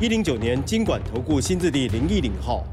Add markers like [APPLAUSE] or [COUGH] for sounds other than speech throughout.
一零九年经管投顾新字第零一零号。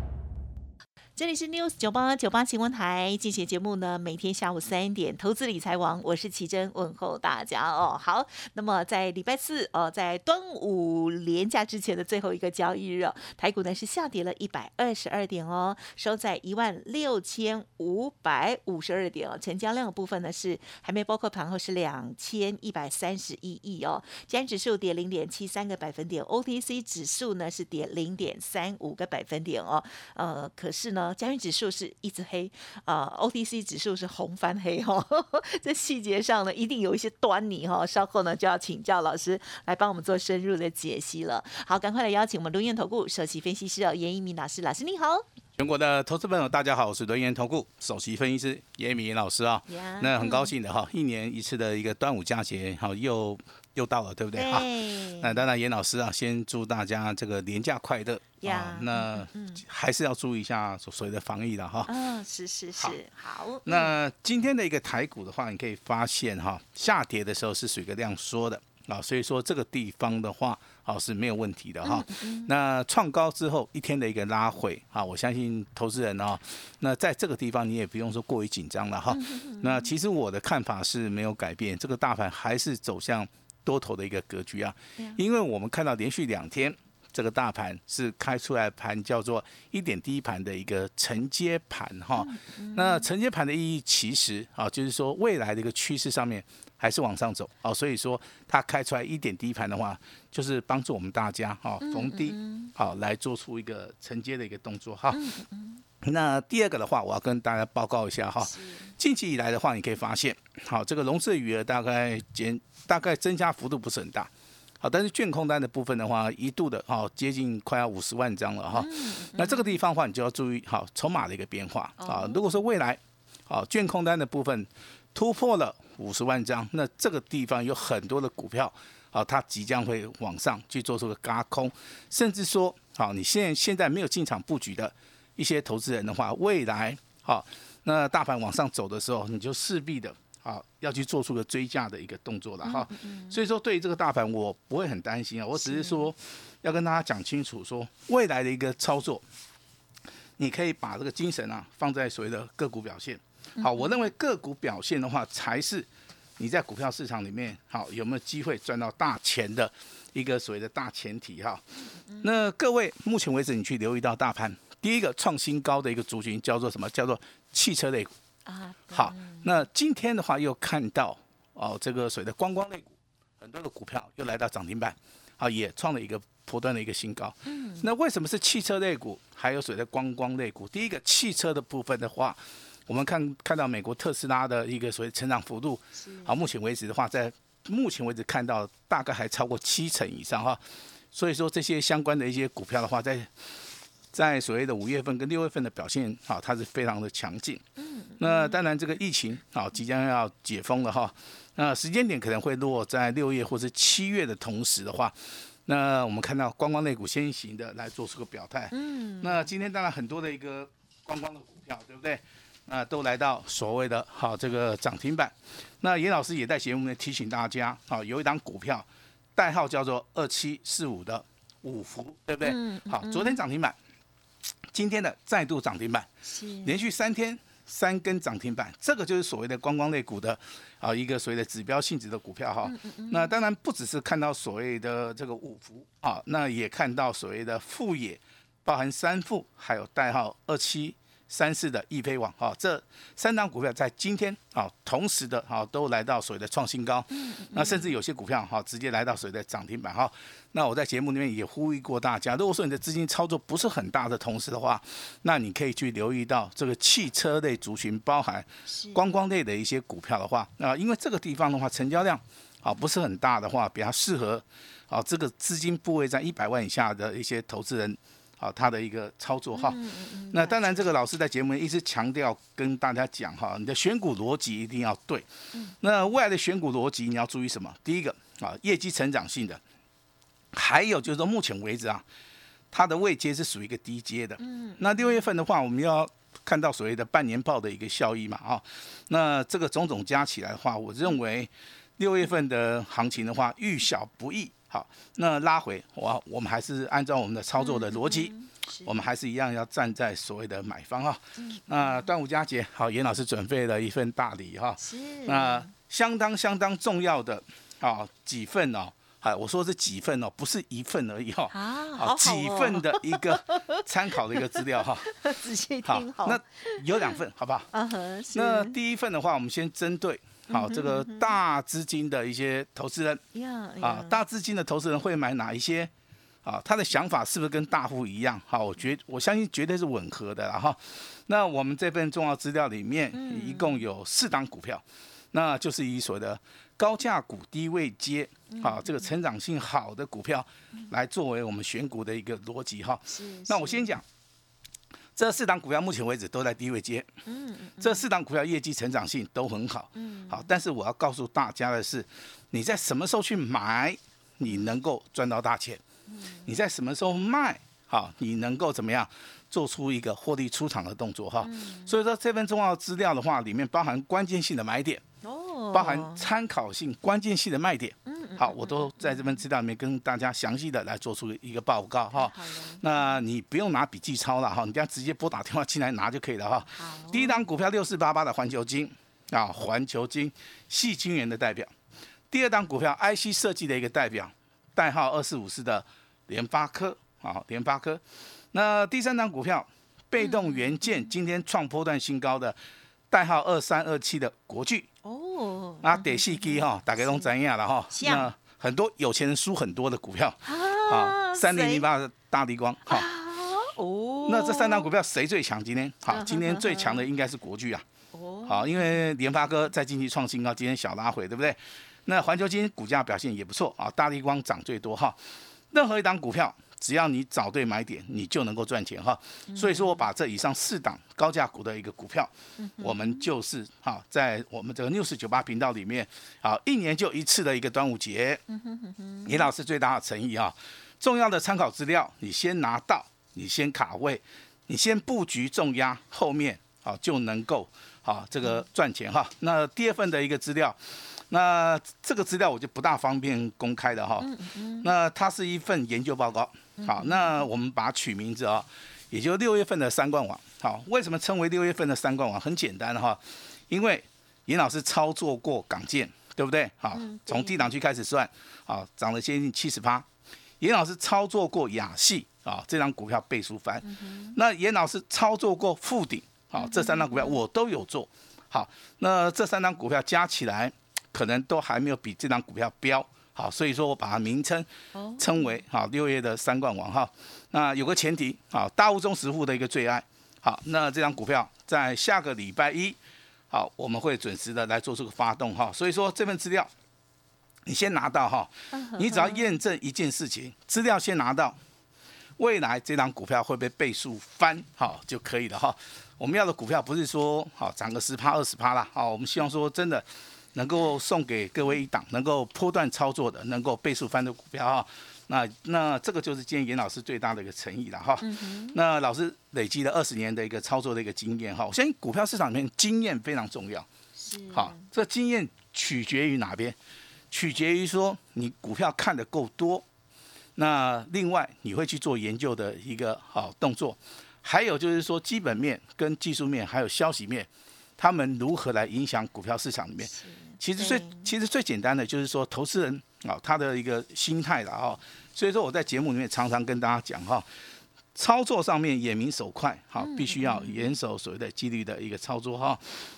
这里是 News 九八九八新闻台，进行节目呢，每天下午三点，投资理财王，我是奇珍，问候大家哦。好，那么在礼拜四哦，在端午连假之前的最后一个交易日哦，台股呢是下跌了一百二十二点哦，收在一万六千五百五十二点哦，成交量的部分呢是还没包括盘后是两千一百三十一亿哦，加指数跌零点七三个百分点，OTC 指数呢是跌零点三五个百分点哦，呃，可是呢。加元指数是一直黑，啊，OTC 指数是红翻黑哈，[LAUGHS] 在细节上呢，一定有一些端倪哈。稍后呢，就要请教老师来帮我们做深入的解析了。好，赶快来邀请我们轮研投顾首席分析师，严一鸣老师，老师你好。全国的投资朋友大家好，我是轮研投顾首席分析师严敏老师啊。那很高兴的哈，一年一次的一个端午佳节，好又。又到了，对不对？哈，那当然，严老师啊，先祝大家这个年假快乐啊。那还是要注意一下所谓的防疫的哈。嗯，是是是，好。那今天的一个台股的话，你可以发现哈，下跌的时候是属于一个量缩的啊，所以说这个地方的话，好是没有问题的哈。那创高之后一天的一个拉回啊，我相信投资人哦，那在这个地方你也不用说过于紧张了哈。那其实我的看法是没有改变，这个大盘还是走向。多头的一个格局啊，因为我们看到连续两天这个大盘是开出来盘叫做一点低盘的一个承接盘哈，那承接盘的意义其实啊就是说未来的一个趋势上面还是往上走哦，所以说它开出来一点低盘的话，就是帮助我们大家哈逢低好来做出一个承接的一个动作哈。那第二个的话，我要跟大家报告一下哈，近期以来的话，你可以发现，好，这个融资余额大概减，大概增加幅度不是很大，好，但是券空单的部分的话，一度的哈接近快要五十万张了哈，那这个地方的话，你就要注意好筹码的一个变化啊。如果说未来好券空单的部分突破了五十万张，那这个地方有很多的股票，好，它即将会往上去做出个嘎空，甚至说好，你现在现在没有进场布局的。一些投资人的话，未来好，那大盘往上走的时候，你就势必的啊要去做出个追价的一个动作了哈。所以说，对于这个大盘，我不会很担心啊。我只是说要跟大家讲清楚，说未来的一个操作，你可以把这个精神啊放在所谓的个股表现。好，我认为个股表现的话，才是你在股票市场里面好有没有机会赚到大钱的一个所谓的大前提哈。那各位目前为止，你去留意到大盘。第一个创新高的一个族群叫做什么？叫做汽车类股啊。好，那今天的话又看到哦，这个所谓的观光类股，很多的股票又来到涨停板，啊，也创了一个波段的一个新高。嗯。那为什么是汽车类股，还有所谓的观光类股？第一个汽车的部分的话，我们看看到美国特斯拉的一个所谓成长幅度，好，目前为止的话，在目前为止看到大概还超过七成以上哈。所以说这些相关的一些股票的话，在在所谓的五月份跟六月份的表现，好，它是非常的强劲。嗯，那当然这个疫情好即将要解封了哈，那时间点可能会落在六月或者七月的同时的话，那我们看到观光类股先行的来做出个表态。嗯，那今天当然很多的一个观光的股票，对不对？那都来到所谓的好这个涨停板。那严老师也在节目内提醒大家，好，有一档股票代号叫做二七四五的五福，对不对？嗯，好，昨天涨停板。今天的再度涨停板，连续三天三根涨停板，这个就是所谓的观光类股的啊一个所谓的指标性质的股票哈。那当然不只是看到所谓的这个五福啊，那也看到所谓的富野，包含三富，还有代号二七。三四的易飞网哈，这三档股票在今天啊，同时的哈都来到所谓的创新高，那甚至有些股票哈直接来到所谓的涨停板哈。那我在节目里面也呼吁过大家，如果说你的资金操作不是很大的同时的话，那你可以去留意到这个汽车类族群，包含观光类的一些股票的话，那因为这个地方的话成交量啊不是很大的话，比较适合啊这个资金部位在一百万以下的一些投资人。好，他的一个操作哈，那当然，这个老师在节目一直强调跟大家讲哈，你的选股逻辑一定要对。那未来的选股逻辑你要注意什么？第一个啊，业绩成长性的，还有就是说目前为止啊，它的位阶是属于一个低阶的。嗯。那六月份的话，我们要看到所谓的半年报的一个效益嘛啊，那这个种种加起来的话，我认为六月份的行情的话，遇小不易。好，那拉回我，我们还是按照我们的操作的逻辑，我们还是一样要站在所谓的买方哈。那端午佳节，好，严老师准备了一份大礼哈。是。那相当相当重要的啊几份哦，好，我说是几份哦，不是一份而已哈。啊，好几份的一个 [LAUGHS] 参考的一个资料哈。[LAUGHS] 仔细听好。那有两份，好不好？[LAUGHS] 嗯哼。那第一份的话，我们先针对。好，这个大资金的一些投资人，啊，大资金的投资人会买哪一些？啊，他的想法是不是跟大户一样？好，我觉我相信绝对是吻合的了哈。那我们这份重要资料里面，一共有四档股票，那就是以所谓的高价股、低位接，啊，这个成长性好的股票，来作为我们选股的一个逻辑哈。那我先讲。这四档股票目前为止都在低位接，嗯，这四档股票业绩成长性都很好，嗯，好，但是我要告诉大家的是，你在什么时候去买，你能够赚到大钱，嗯，你在什么时候卖，好，你能够怎么样做出一个获利出场的动作哈，所以说这份重要资料的话，里面包含关键性的买点，哦，包含参考性关键性的卖点。好，我都在这份资料里面跟大家详细的来做出一个报告哈。那你不用拿笔记抄了哈，你这样直接拨打电话进来拿就可以了哈。第一档股票六四八八的环球金啊，环球金细晶圆的代表。第二档股票 IC 设计的一个代表，代号二四五四的联发科啊，联发科。那第三档股票被动元件今天创波段新高的，代号二三二七的国巨。哦，那得细机哈，大概拢怎样了哈？那很多有钱人输很多的股票啊，[LAUGHS] 三零零八的大地光哈。哦，那这三档股票谁最强？今天好，今天最强的应该是国巨啊。哦，好，因为联发哥在近期创新高，今天小拉回，对不对？那环球金股价表现也不错啊，大地光涨最多哈。任何一档股票。只要你找对买点，你就能够赚钱哈。所以说我把这以上四档高价股的一个股票，我们就是哈，在我们这个六四九八频道里面，好，一年就一次的一个端午节，李老师最大的诚意啊，重要的参考资料你先拿到，你先卡位，你先布局重压，后面啊就能够啊这个赚钱哈。那第二份的一个资料。那这个资料我就不大方便公开的哈。那它是一份研究报告。好，那我们把它取名字啊，也就六月份的三冠王。好，为什么称为六月份的三冠王？很简单哈，因为严老师操作过港建，对不对？好，从低档区开始算，好，涨了接近七十八。严老师操作过亚细啊，这张股票倍数翻。那严老师操作过富鼎，好，这三张股票我都有做。好，那这三张股票加起来。可能都还没有比这张股票标好，所以说我把它名称称为好六月的三冠王哈。那有个前提好，大物中实户的一个最爱好，那这张股票在下个礼拜一好，我们会准时的来做这个发动哈。所以说这份资料你先拿到哈，你只要验证一件事情，资料先拿到，未来这张股票会被倍数翻好就可以了哈。我们要的股票不是说好涨个十趴二十趴啦，好，我们希望说真的。能够送给各位一档能够波段操作的、能够倍数翻的股票哈，那那这个就是今天严老师最大的一个诚意了哈。那老师累积了二十年的一个操作的一个经验哈，我相信股票市场里面经验非常重要。是。好，这经验取决于哪边？取决于说你股票看的够多，那另外你会去做研究的一个好动作，还有就是说基本面跟技术面还有消息面，他们如何来影响股票市场里面？其实最其实最简单的就是说，投资人啊，他的一个心态了哈。所以说我在节目里面常常跟大家讲哈，操作上面眼明手快，好，必须要严守所谓的纪律的一个操作哈。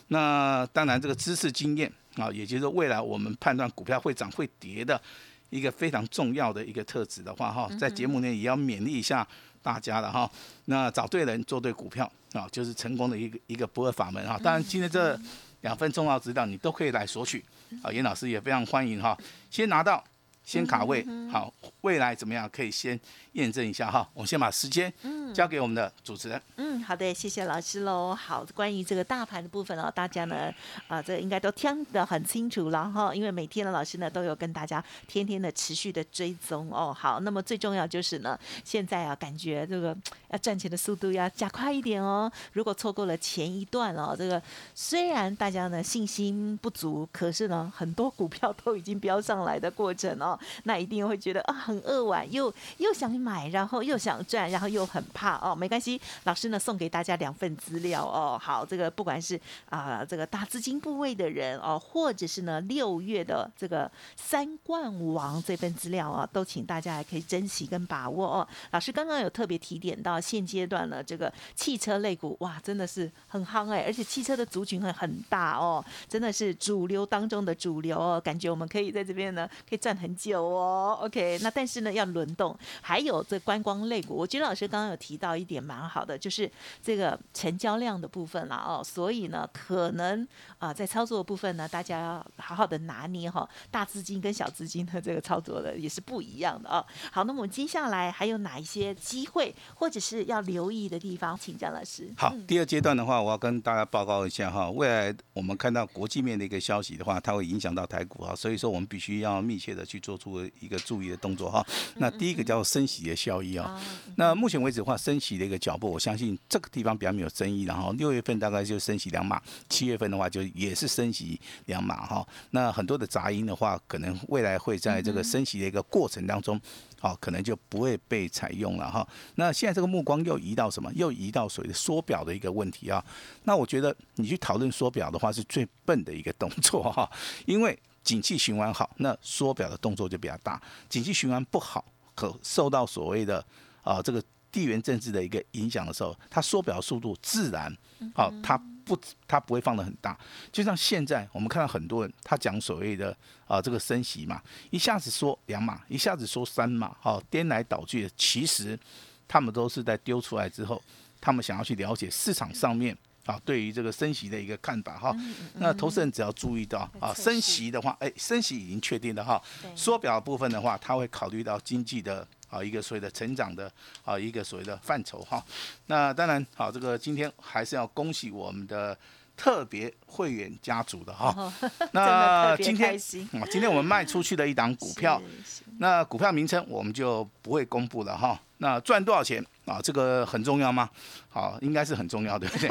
那当然这个知识经验啊，也就是未来我们判断股票会涨会跌的一个非常重要的一个特质的话哈，在节目内也要勉励一下大家了哈。那找对人做对股票啊，就是成功的一个一个不二法门哈。当然今天这。两份重要资料，你都可以来索取。啊，严老师也非常欢迎哈，先拿到。先卡位好，未来怎么样可以先验证一下哈。我们先把时间交给我们的主持人。嗯，好的，谢谢老师喽。好，关于这个大盘的部分哦，大家呢啊，这应该都听得很清楚了哈。因为每天的老师呢都有跟大家天天的持续的追踪哦。好，那么最重要就是呢，现在啊感觉这个要赚钱的速度要加快一点哦。如果错过了前一段哦，这个虽然大家呢信心不足，可是呢很多股票都已经飙上来的过程哦。那一定会觉得啊很扼腕，又又想买，买然后又想赚，然后又很怕哦。没关系，老师呢送给大家两份资料哦。好，这个不管是啊这个大资金部位的人哦，或者是呢六月的这个三冠王这份资料啊，都请大家还可以珍惜跟把握哦。老师刚刚有特别提点到，现阶段呢这个汽车类股哇真的是很夯哎，而且汽车的族群很很大哦，真的是主流当中的主流哦，感觉我们可以在这边呢可以赚很久。哦，OK，那但是呢要轮动，还有这观光类股，我觉得老师刚刚有提到一点蛮好的，就是这个成交量的部分啦哦，所以呢可能啊在操作的部分呢，大家要好好的拿捏哈，大资金跟小资金的这个操作的也是不一样的哦。好，那么接下来还有哪一些机会或者是要留意的地方，请张老师。好，第二阶段的话，我要跟大家报告一下哈，未来我们看到国际面的一个消息的话，它会影响到台股啊，所以说我们必须要密切的去做。出一个注意的动作哈，那第一个叫做升息的效益啊。那目前为止的话，升息的一个脚步，我相信这个地方比较没有争议。然后六月份大概就升息两码，七月份的话就也是升息两码哈。那很多的杂音的话，可能未来会在这个升息的一个过程当中，好，可能就不会被采用了哈。那现在这个目光又移到什么？又移到所谓的缩表的一个问题啊。那我觉得你去讨论缩表的话，是最笨的一个动作哈，因为。景气循环好，那缩表的动作就比较大；景气循环不好，可受到所谓的啊这个地缘政治的一个影响的时候，它缩表速度自然好，它不它不会放的很大。就像现在我们看到很多人，他讲所谓的啊这个升息嘛，一下子说两码，一下子说三码，好颠来倒去的，其实他们都是在丢出来之后，他们想要去了解市场上面。啊，对于这个升息的一个看法哈，那投资人只要注意到啊，升息的话，哎，升息已经确定了哈。缩表部分的话，他会考虑到经济的啊一个所谓的成长的啊一个所谓的范畴哈。那当然，好，这个今天还是要恭喜我们的特别会员家族的哈。[LAUGHS] 那今天啊，今天我们卖出去的一档股票，[LAUGHS] 那股票名称我们就不会公布了哈。那赚多少钱啊？这个很重要吗？好，应该是很重要，对不对？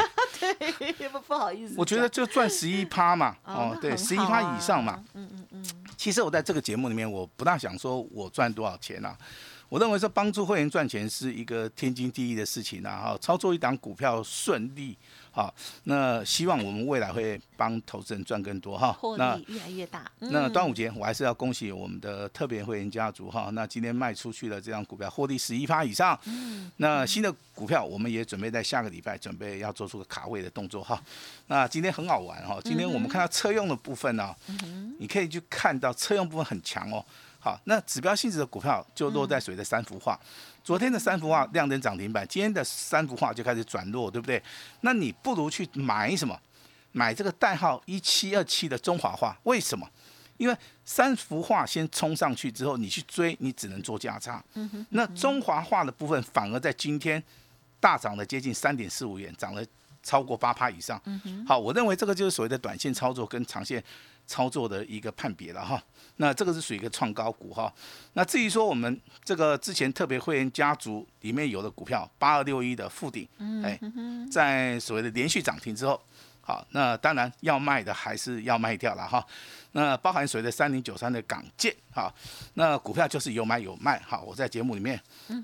[LAUGHS] 对，不不好意思。我觉得就赚十一趴嘛，哦，对，十一趴以上嘛。嗯嗯嗯。其实我在这个节目里面，我不大想说我赚多少钱啊。我认为说帮助会员赚钱是一个天经地义的事情啊。哈，操作一档股票顺利。好，那希望我们未来会帮投资人赚更多哈。获利越来越大。那端午节我还是要恭喜我们的特别会员家族哈。那今天卖出去的这张股票获利十一趴以上。嗯。那新的股票我们也准备在下个礼拜准备要做出个卡位的动作哈。那今天很好玩哈，今天我们看到车用的部分呢，你可以去看到车用部分很强哦。好，那指标性质的股票就落在谁的三幅画？昨天的三幅画亮灯涨停板，今天的三幅画就开始转弱，对不对？那你不如去买什么？买这个代号一七二七的中华画，为什么？因为三幅画先冲上去之后，你去追，你只能做价差。那中华画的部分反而在今天大涨了接近三点四五元，涨了超过八趴以上。好，我认为这个就是所谓的短线操作跟长线。操作的一个判别了哈，那这个是属于一个创高股哈。那至于说我们这个之前特别会员家族里面有的股票八二六一的附顶，哎，在所谓的连续涨停之后，好，那当然要卖的还是要卖掉了哈。那包含所谓的三零九三的港建，哈，那股票就是有买有卖，哈，我在节目里面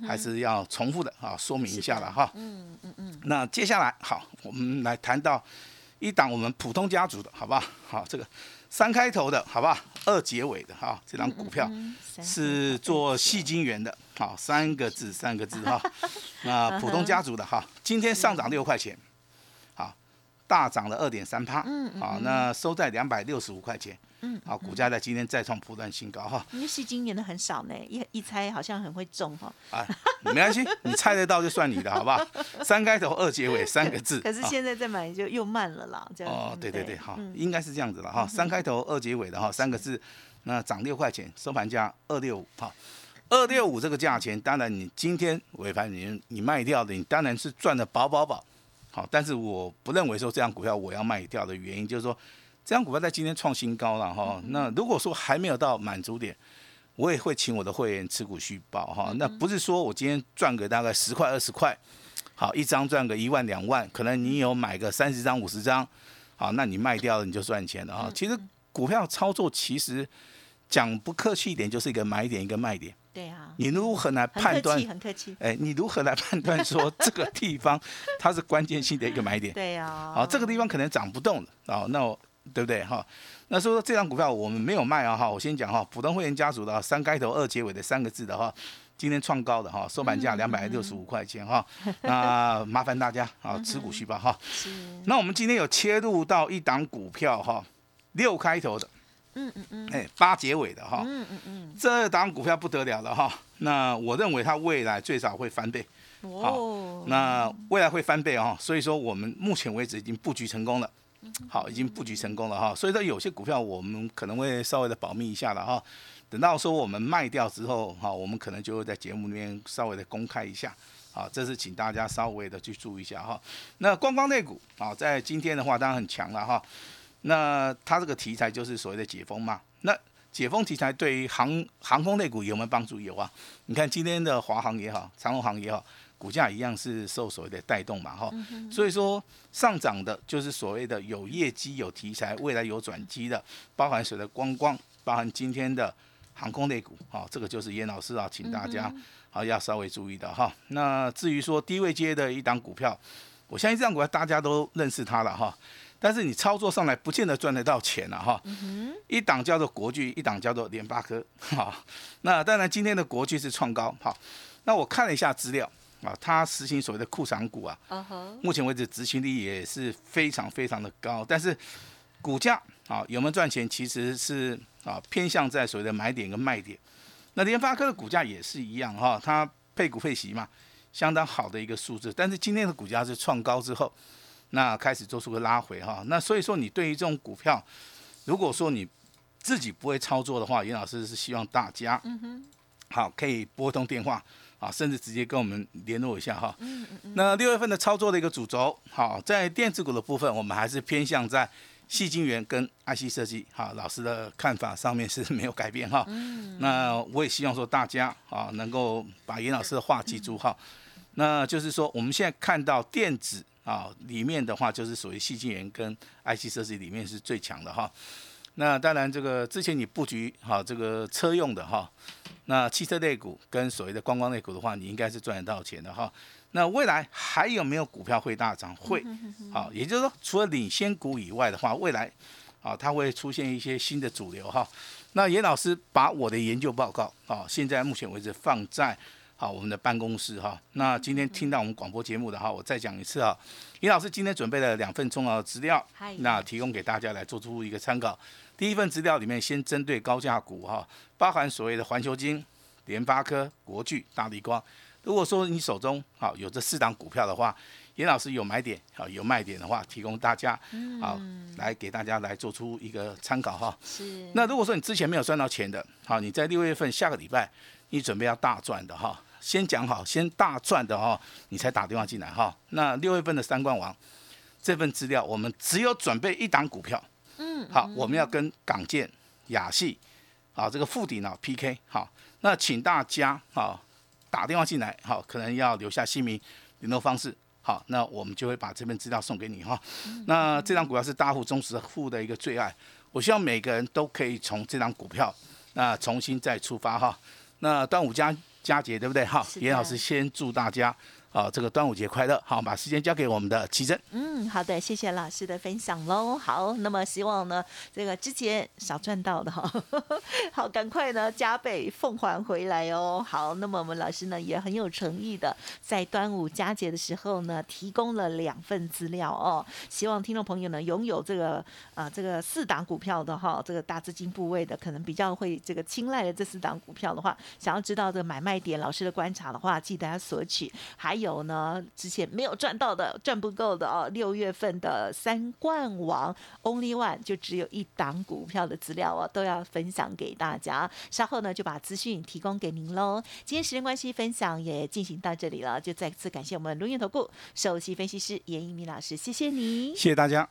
还是要重复的啊，说明一下了哈。嗯嗯嗯。那接下来好，我们来谈到一档我们普通家族的好不好？好，这个。三开头的好不好？二结尾的哈，这张股票是做细晶圆的，好，三个字，三个字哈。[LAUGHS] 那普通家族的哈，今天上涨六块钱，好，大涨了二点三趴，嗯嗯好，那收在两百六十五块钱，嗯，好，股价在今天再创破断新高哈，因为戏精演的很少呢，一一猜好像很会中哈。啊，没关系，[LAUGHS] 你猜得到就算你的，好不好？三开头二结尾三个字，啊 [LAUGHS] 可是现在再买就又慢了啦，这样。哦，对对不对，好，嗯。应该是这样子了哈，三开头二结尾的哈，三个字，那涨六块钱，收盘价二六五哈，二六五这个价钱，当然你今天尾盘你你卖掉的，你当然是赚的饱饱饱，好，但是我不认为说这样股票我要卖掉的原因，就是说这样股票在今天创新高了哈，那如果说还没有到满足点。我也会请我的会员持股续报哈，那不是说我今天赚个大概十块二十块，好一张赚个一万两万，可能你有买个三十张五十张，好，那你卖掉了你就赚钱了哈。其实股票操作其实讲不客气一点，就是一个买点一个卖点。对啊，你如何来判断很客气，？很客气。哎，你如何来判断说这个地方它是关键性的一个买点？对啊，好，这个地方可能涨不动了，哦，那我对不对哈？那说这张股票我们没有卖啊哈，我先讲哈，普通会员家族的三开头二结尾的三个字的哈，今天创高的哈，收盘价两百六十五块钱哈，那麻烦大家啊持 [LAUGHS] 股续报哈。是，那我们今天有切入到一档股票哈，六开头的，嗯嗯嗯，哎，八结尾的哈，嗯嗯嗯，这档股票不得了了哈。那我认为它未来最少会翻倍，哦，那未来会翻倍哦，所以说我们目前为止已经布局成功了，好，已经布局成功了哈。所以说有些股票我们可能会稍微的保密一下了哈，等到说我们卖掉之后哈，我们可能就会在节目里面稍微的公开一下。好，这是请大家稍微的去注意一下哈。那观光类股啊，在今天的话当然很强了哈。那它这个题材就是所谓的解封嘛。那解封题材对于航航空类股有没有帮助？有啊。你看今天的华航也好，长荣航也好，股价一样是受所谓的带动嘛哈。所以说上涨的就是所谓的有业绩、有题材、未来有转机的，包含所谓的观光，包含今天的航空类股，哈，这个就是严老师啊，请大家啊要稍微注意的哈。那至于说低位接的一档股票，我相信这档股票大家都认识它了哈。但是你操作上来不见得赚得到钱了哈。一档叫做国巨，一档叫做联发科。哈，那当然今天的国巨是创高。哈，那我看了一下资料啊，它实行所谓的库藏股啊，目前为止执行力也是非常非常的高，但是股价啊有没有赚钱，其实是啊偏向在所谓的买点跟卖点。那联发科的股价也是一样哈，它配股配息嘛，相当好的一个数字。但是今天的股价是创高之后，那开始做出个拉回哈。那所以说你对于这种股票，如果说你自己不会操作的话，严老师是希望大家，好可以拨通电话啊，甚至直接跟我们联络一下哈。那六月份的操作的一个主轴，好，在电子股的部分，我们还是偏向在细晶圆跟 IC 设计，哈，老师的看法上面是没有改变哈。那我也希望说大家啊，能够把严老师的话记住哈。那就是说，我们现在看到电子啊里面的话，就是属于细晶圆跟 IC 设计里面是最强的哈。那当然，这个之前你布局哈这个车用的哈，那汽车类股跟所谓的观光类股的话，你应该是赚得到钱的哈。那未来还有没有股票会大涨？会，好，也就是说，除了领先股以外的话，未来啊它会出现一些新的主流哈。那严老师把我的研究报告啊，现在目前为止放在好我们的办公室哈。那今天听到我们广播节目的哈，我再讲一次啊，尹老师今天准备了两份重要的资料，那提供给大家来做出一个参考。第一份资料里面先针对高价股哈，包含所谓的环球金、联发科、国巨、大力光。如果说你手中好有这四档股票的话，严老师有买点好有卖点的话，提供大家好来给大家来做出一个参考哈。是，那如果说你之前没有赚到钱的，好，你在六月份下个礼拜你准备要大赚的哈，先讲好，先大赚的哈，你才打电话进来哈。那六月份的三冠王这份资料，我们只有准备一档股票，嗯，好，我们要跟港建、亚系，啊，这个富鼎脑 PK，好，那请大家啊打电话进来，好，可能要留下姓名、联络方式，好，那我们就会把这份资料送给你哈。那这张股票是大户、忠实户的一个最爱，我希望每个人都可以从这张股票那重新再出发哈。那端午佳佳节对不对？哈，严老师先祝大家啊，这个端午节快乐！好，把时间交给我们的奇珍。嗯，好的，谢谢老师的分享喽。好，那么希望呢，这个之前少赚到的哈，好，赶快呢加倍奉还回来哦。好，那么我们老师呢也很有诚意的，在端午佳节的时候呢，提供了两份资料哦，希望听众朋友呢拥有这个啊这个四档股票的哈，这个大资金部位的，可能比较会这个青睐的这四档股票的话，想要知道这个买卖点，老师的观察的话，记得要索取。还有呢，之前没有赚到的、赚不够的哦，六月份的三冠王 Only One 就只有一档股票的资料哦，都要分享给大家。稍后呢，就把资讯提供给您喽。今天时间关系，分享也进行到这里了，就再次感谢我们龙源投顾首席分析师严一鸣老师，谢谢你，谢谢大家。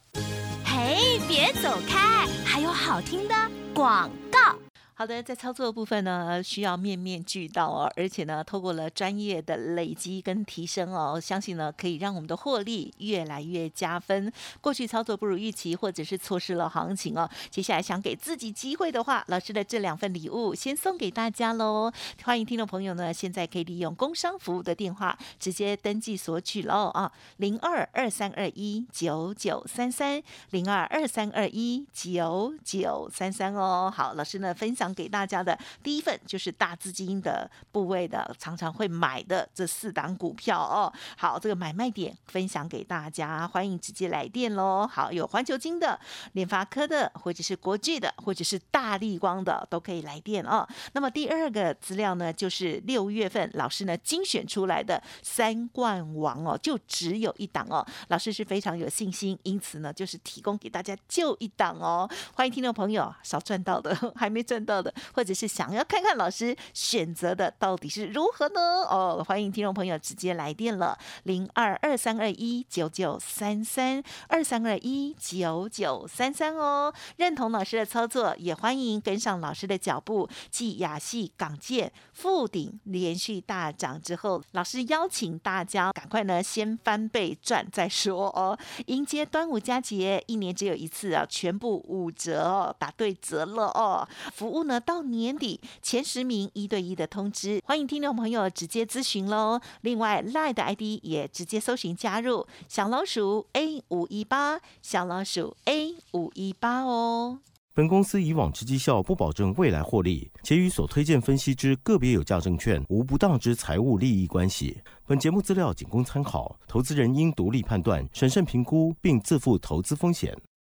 嘿，别走开，还有好听的广告。好的，在操作部分呢，需要面面俱到哦，而且呢，透过了专业的累积跟提升哦，相信呢，可以让我们的获利越来越加分。过去操作不如预期，或者是错失了行情哦，接下来想给自己机会的话，老师的这两份礼物先送给大家喽。欢迎听众朋友呢，现在可以利用工商服务的电话直接登记索取喽啊，零二二三二一九九三三零二二三二一九九三三哦。好，老师呢分享。给大家的第一份就是大资金的部位的，常常会买的这四档股票哦。好，这个买卖点分享给大家，欢迎直接来电喽。好，有环球金的、联发科的，或者是国巨的，或者是大力光的，都可以来电哦。那么第二个资料呢，就是六月份老师呢精选出来的三冠王哦，就只有一档哦。老师是非常有信心，因此呢，就是提供给大家就一档哦。欢迎听众朋友，少赚到的，还没赚到。的，或者是想要看看老师选择的到底是如何呢？哦，欢迎听众朋友直接来电了，零二二三二一九九三三二三二一九九三三哦。认同老师的操作，也欢迎跟上老师的脚步。继亚细港建复顶连续大涨之后，老师邀请大家赶快呢先翻倍赚再说哦。迎接端午佳节，一年只有一次啊，全部五折哦，打对折了哦，服务。呢，到年底前十名一对一的通知，欢迎听众朋友直接咨询喽。另外，Line 的 ID 也直接搜寻加入小老鼠 A 五一八，小老鼠 A 五一八哦。本公司以往之绩效不保证未来获利，且与所推荐分析之个别有价证券无不当之财务利益关系。本节目资料仅供参考，投资人应独立判断、审慎评估，并自负投资风险。